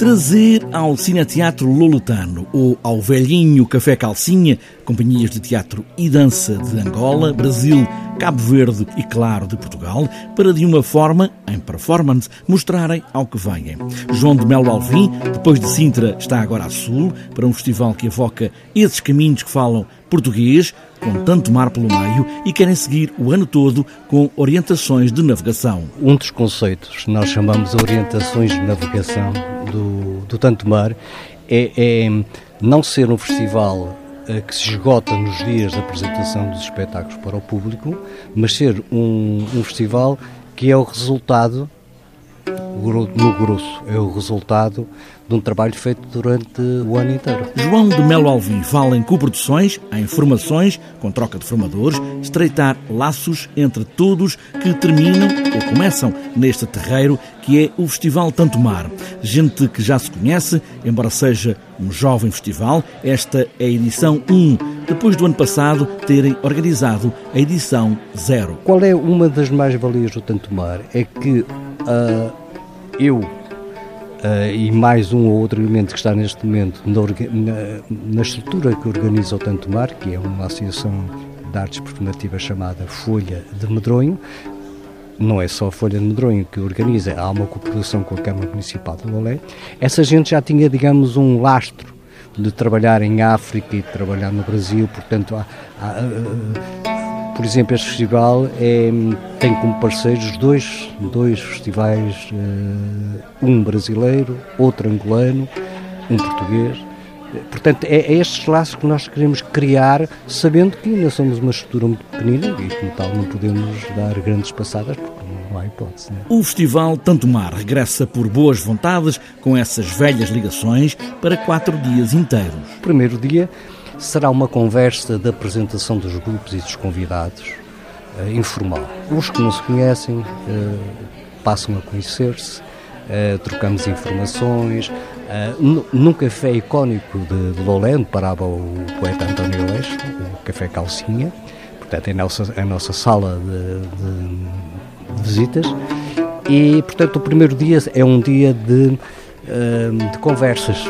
trazer ao Cineteatro Lolotano ou ao velhinho Café Calcinha, companhias de teatro e dança de Angola, Brasil, Cabo Verde e, claro, de Portugal, para de uma forma, em performance, mostrarem ao que vêm. João de Melo Alvim, depois de Sintra, está agora a sul, para um festival que evoca esses caminhos que falam português, com tanto mar pelo meio, e querem seguir o ano todo com orientações de navegação. Um dos conceitos que nós chamamos de orientações de navegação do, do Tanto Mar é, é não ser um festival eh, que se esgota nos dias de apresentação dos espetáculos para o público, mas ser um, um festival que é o resultado, no grosso, é o resultado de um trabalho feito durante o ano inteiro. João de Melo Alvim fala em coproduções, em formações, com troca de formadores, estreitar laços entre todos que terminam ou começam neste terreiro que é o Festival Tanto Mar. Gente que já se conhece, embora seja um jovem festival, esta é a edição 1, depois do ano passado terem organizado a edição 0. Qual é uma das mais-valias do Tanto Mar? É que uh, eu Uh, e mais um ou outro elemento que está neste momento na, na, estrutura que organiza o Tanto Mar, que é uma associação de artes performativas chamada Folha de Medronho. Não é só a Folha de Medronho que organiza, há uma cooperação com a Câmara Municipal de Lolé. Essa gente já tinha, digamos, um lastro de trabalhar em África e de trabalhar no Brasil, portanto, há, há, uh, por exemplo, este festival é, tem como parceiros dois, dois festivais, uh, um brasileiro, outro angolano, um português. Portanto, é, é estes laços que nós queremos criar, sabendo que ainda somos uma estrutura muito pequenina e, como tal, não podemos dar grandes passadas, porque não há hipótese. Né? O Festival Tanto Mar regressa por boas vontades, com essas velhas ligações, para quatro dias inteiros. Primeiro dia será uma conversa de apresentação dos grupos e dos convidados, uh, informal. Os que não se conhecem uh, passam a conhecer-se, uh, trocamos informações. num café icónico de, de Lolé, onde parava o poeta António Leixo, o Café Calcinha, portanto é a nossa, a nossa sala de, de, de visitas. E, portanto, o primeiro dia é um dia de, de conversas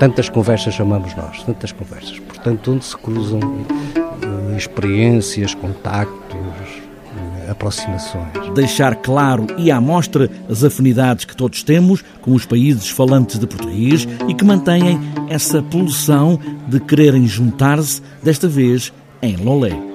tantas conversas chamamos nós, tantas conversas. Portanto, onde se cruzam uh, experiências, contactos, uh, aproximações. Deixar claro e à mostra as afinidades que todos temos com os países falantes de português e que mantêm essa pulsão de quererem juntar-se, desta vez em Lolé.